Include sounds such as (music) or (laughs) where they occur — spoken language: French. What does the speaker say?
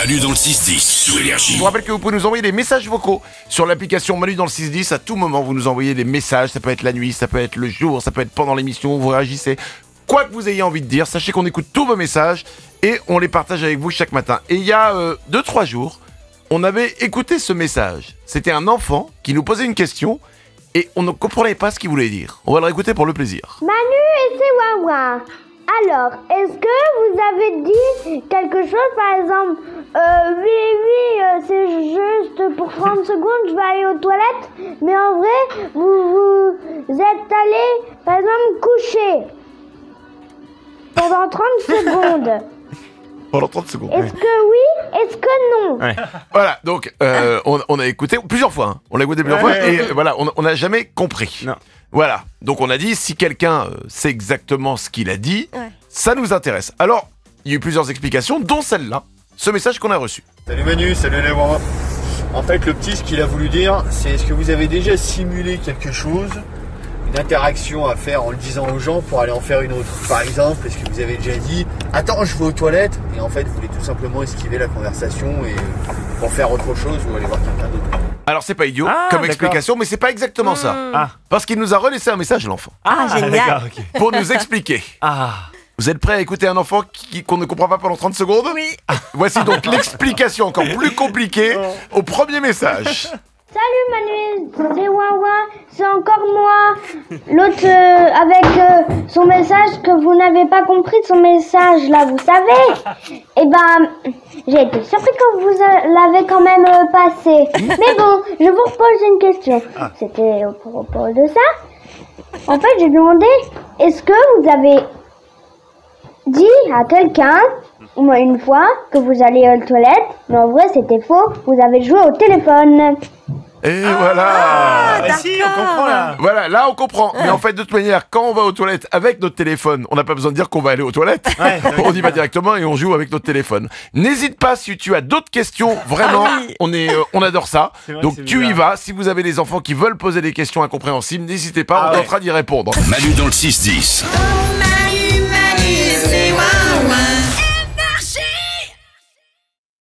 Manu dans le 6-10 sur Énergie. Je vous rappelle que vous pouvez nous envoyer des messages vocaux sur l'application Manu dans le 610. À tout moment, vous nous envoyez des messages. Ça peut être la nuit, ça peut être le jour, ça peut être pendant l'émission. Vous réagissez. Quoi que vous ayez envie de dire, sachez qu'on écoute tous vos messages et on les partage avec vous chaque matin. Et il y a 2-3 jours, on avait écouté ce message. C'était un enfant qui nous posait une question et on ne comprenait pas ce qu'il voulait dire. On va le réécouter pour le plaisir. Manu et ses Wawa. Alors, est-ce que vous avez dit quelque chose, par exemple, euh, oui, oui, euh, c'est juste pour 30 secondes, je vais aller aux toilettes, mais en vrai, vous vous êtes allé, par exemple, coucher pendant 30 (laughs) secondes. Pendant 30 secondes. Est-ce que oui Est-ce que non? Voilà, donc euh, on, on a écouté plusieurs fois. hein. On l'a écouté plusieurs Ouais, fois ouais, et voilà, on n'a jamais compris. Non. Voilà, donc on a dit si quelqu'un euh, sait exactement ce qu'il a dit, Ouais. ça nous intéresse. Alors, il y a eu plusieurs explications, dont celle-là, ce message qu'on a reçu. Salut Manu, salut les. En fait, le petit, ce qu'il a voulu dire, c'est est-ce que vous avez déjà simulé quelque chose, une interaction à faire en le disant aux gens pour aller en faire une autre? Par exemple, est-ce que vous avez déjà dit Attends, je vais aux toilettes et en fait, vous voulez tout simplement esquiver la conversation et pour faire autre chose ou aller voir quelqu'un d'autre Alors c'est pas idiot Ah, comme explication, mais c'est pas exactement ça. Ah. Parce qu'il nous a relaissé un message, l'enfant, Ah, génial. d'accord, ok. pour nous expliquer. Ah, Vous êtes prêts à écouter un enfant qui- qu'on ne comprend pas pendant 30 secondes Oui. Voici donc (laughs) l'explication encore plus compliquée au premier message. Salut Manu, c'est Wawa, c'est encore moi. L'autre euh, avec euh, son message que vous n'avez pas compris de son message là, vous savez. Eh ben, j'ai été surpris que vous euh, l'avez quand même euh, passé. Mais bon, je vous repose une question. C'était au propos de ça. En fait, j'ai demandé, est-ce que vous avez dit à quelqu'un, au moins une fois, que vous alliez aux toilettes, mais en vrai c'était faux, vous avez joué au téléphone. Et voilà bah si, on comprend là. Voilà, là on comprend. Mais en fait, de toute manière, quand on va aux toilettes avec notre téléphone, on n'a pas besoin de dire qu'on va aller aux toilettes. Ouais, (laughs) on y va directement et on joue avec notre téléphone. N'hésite pas si tu as d'autres questions. Vraiment, Ah oui. on est, euh, on adore ça. Donc tu y vas. Si vous avez des enfants qui veulent poser des questions incompréhensibles, n'hésitez pas. Ah on ouais. tentera d'y répondre. Manu dans le 6-10.